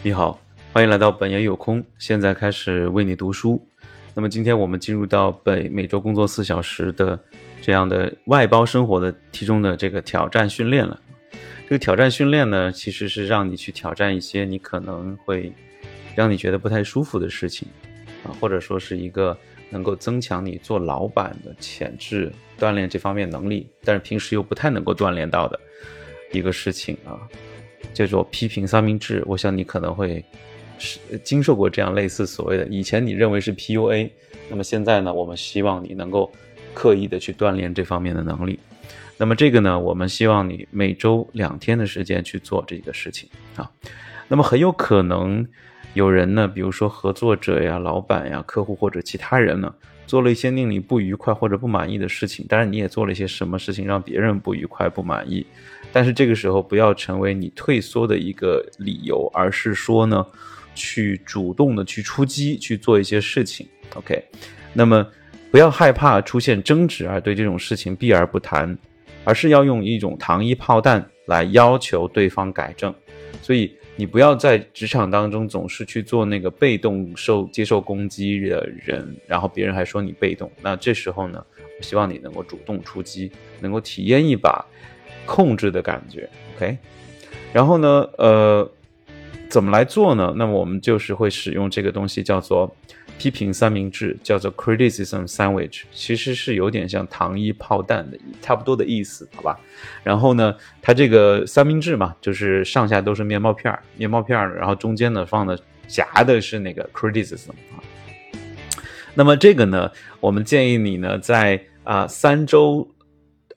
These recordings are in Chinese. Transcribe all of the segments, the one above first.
你好，欢迎来到本爷有空，现在开始为你读书。那么今天我们进入到本每周工作四小时的这样的外包生活的其中的这个挑战训练了。这个挑战训练呢，其实是让你去挑战一些你可能会让你觉得不太舒服的事情啊，或者说是一个能够增强你做老板的潜质、锻炼这方面能力，但是平时又不太能够锻炼到的一个事情啊。叫做批评三明治，我想你可能会是经受过这样类似所谓的以前你认为是 PUA，那么现在呢，我们希望你能够刻意的去锻炼这方面的能力。那么这个呢，我们希望你每周两天的时间去做这个事情啊。那么很有可能有人呢，比如说合作者呀、老板呀、客户或者其他人呢，做了一些令你不愉快或者不满意的事情，当然你也做了一些什么事情让别人不愉快、不满意。但是这个时候不要成为你退缩的一个理由，而是说呢，去主动的去出击，去做一些事情。OK，那么不要害怕出现争执而对这种事情避而不谈，而是要用一种糖衣炮弹来要求对方改正。所以你不要在职场当中总是去做那个被动受接受攻击的人，然后别人还说你被动。那这时候呢，我希望你能够主动出击，能够体验一把。控制的感觉，OK，然后呢，呃，怎么来做呢？那么我们就是会使用这个东西，叫做批评三明治，叫做 criticism sandwich，其实是有点像糖衣炮弹的差不多的意思，好吧？然后呢，它这个三明治嘛，就是上下都是面包片儿，面包片儿，然后中间呢放的夹的是那个 criticism 啊。那么这个呢，我们建议你呢，在啊三周。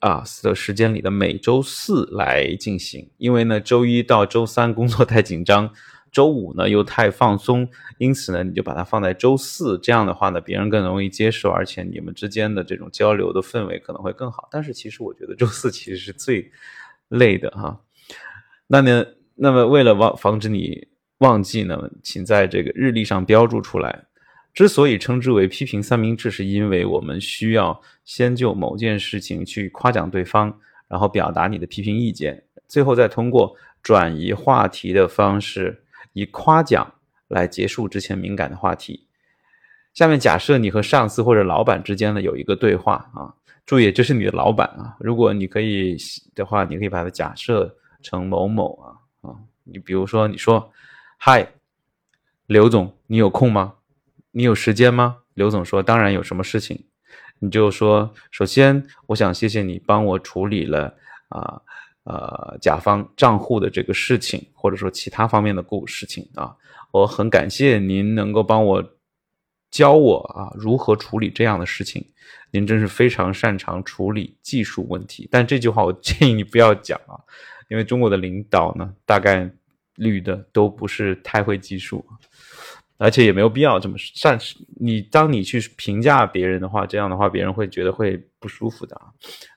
啊的时间里的每周四来进行，因为呢，周一到周三工作太紧张，周五呢又太放松，因此呢，你就把它放在周四，这样的话呢，别人更容易接受，而且你们之间的这种交流的氛围可能会更好。但是其实我觉得周四其实是最累的哈。那呢，那么为了忘防止你忘记呢，请在这个日历上标注出来。之所以称之为批评三明治，是因为我们需要先就某件事情去夸奖对方，然后表达你的批评意见，最后再通过转移话题的方式，以夸奖来结束之前敏感的话题。下面假设你和上司或者老板之间呢有一个对话啊，注意这是你的老板啊，如果你可以的话，你可以把它假设成某某啊啊，你比如说你说，嗨，刘总，你有空吗？你有时间吗？刘总说：“当然有什么事情，你就说。首先，我想谢谢你帮我处理了啊呃甲方账户的这个事情，或者说其他方面的故事情啊。我很感谢您能够帮我教我啊如何处理这样的事情。您真是非常擅长处理技术问题。但这句话我建议你不要讲啊，因为中国的领导呢，大概率的都不是太会技术。”而且也没有必要这么善，你当你去评价别人的话，这样的话别人会觉得会不舒服的啊。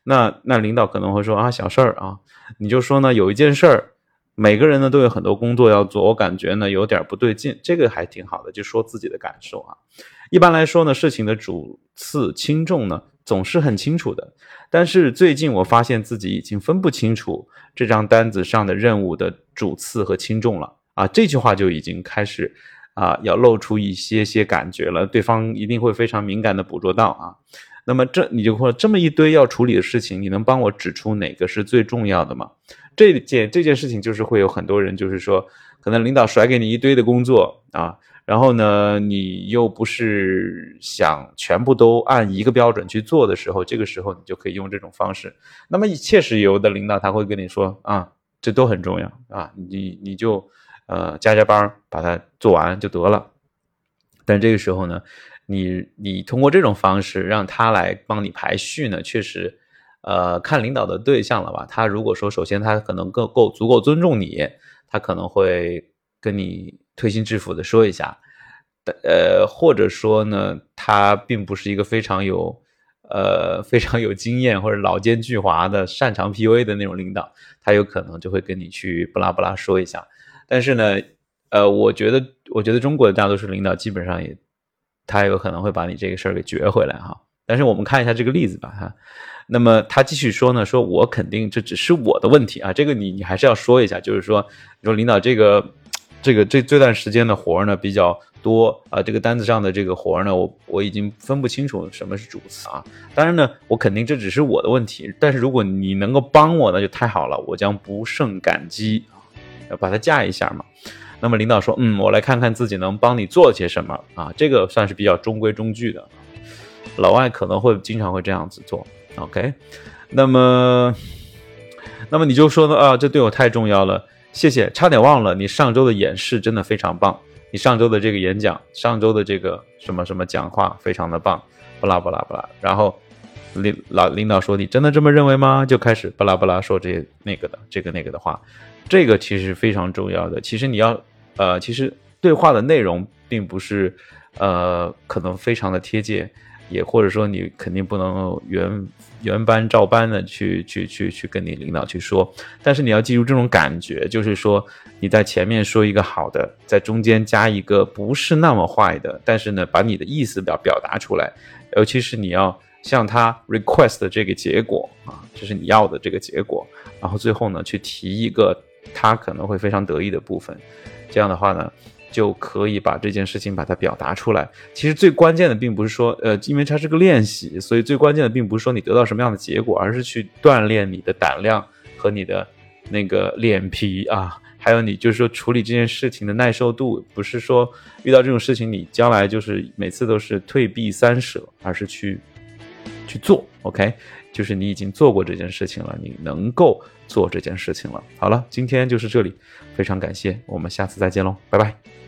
那那领导可能会说啊，小事儿啊，你就说呢，有一件事儿，每个人呢都有很多工作要做，我感觉呢有点不对劲，这个还挺好的，就说自己的感受啊。一般来说呢，事情的主次轻重呢总是很清楚的，但是最近我发现自己已经分不清楚这张单子上的任务的主次和轻重了啊。这句话就已经开始。啊，要露出一些些感觉了，对方一定会非常敏感的捕捉到啊。那么这你就说这么一堆要处理的事情，你能帮我指出哪个是最重要的吗？这件这件事情就是会有很多人就是说，可能领导甩给你一堆的工作啊，然后呢，你又不是想全部都按一个标准去做的时候，这个时候你就可以用这种方式。那么切实有的领导他会跟你说啊，这都很重要啊，你你就。呃，加加班把它做完就得了。但这个时候呢，你你通过这种方式让他来帮你排序呢，确实，呃，看领导的对象了吧。他如果说首先他可能够够足够尊重你，他可能会跟你推心置腹的说一下。呃，或者说呢，他并不是一个非常有呃非常有经验或者老奸巨猾的擅长 PUA 的那种领导，他有可能就会跟你去不拉不拉说一下。但是呢，呃，我觉得，我觉得中国的大多数领导基本上也，他有可能会把你这个事儿给撅回来哈。但是我们看一下这个例子吧哈。那么他继续说呢，说我肯定这只是我的问题啊，这个你你还是要说一下，就是说，你说领导这个这个这这段时间的活儿呢比较多啊，这个单子上的这个活儿呢，我我已经分不清楚什么是主词啊。当然呢，我肯定这只是我的问题，但是如果你能够帮我，那就太好了，我将不胜感激，把它架一下嘛。那么领导说，嗯，我来看看自己能帮你做些什么啊，这个算是比较中规中矩的。老外可能会经常会这样子做，OK？那么，那么你就说呢啊，这对我太重要了，谢谢，差点忘了，你上周的演示真的非常棒，你上周的这个演讲，上周的这个什么什么讲话非常的棒，不拉不拉不拉，然后领老领导说你真的这么认为吗？就开始巴拉巴拉说这些那个的这个那个的话，这个其实非常重要的，其实你要呃，其实对话的内容并不是呃，可能非常的贴切。也或者说你肯定不能原原班照搬的去去去去跟你领导去说，但是你要记住这种感觉，就是说你在前面说一个好的，在中间加一个不是那么坏的，但是呢把你的意思表表达出来，尤其是你要向他 request 的这个结果啊，这是你要的这个结果，然后最后呢去提一个他可能会非常得意的部分，这样的话呢。就可以把这件事情把它表达出来。其实最关键的并不是说，呃，因为它是个练习，所以最关键的并不是说你得到什么样的结果，而是去锻炼你的胆量和你的那个脸皮啊，还有你就是说处理这件事情的耐受度。不是说遇到这种事情你将来就是每次都是退避三舍，而是去去做。OK，就是你已经做过这件事情了，你能够做这件事情了。好了，今天就是这里，非常感谢，我们下次再见喽，拜拜。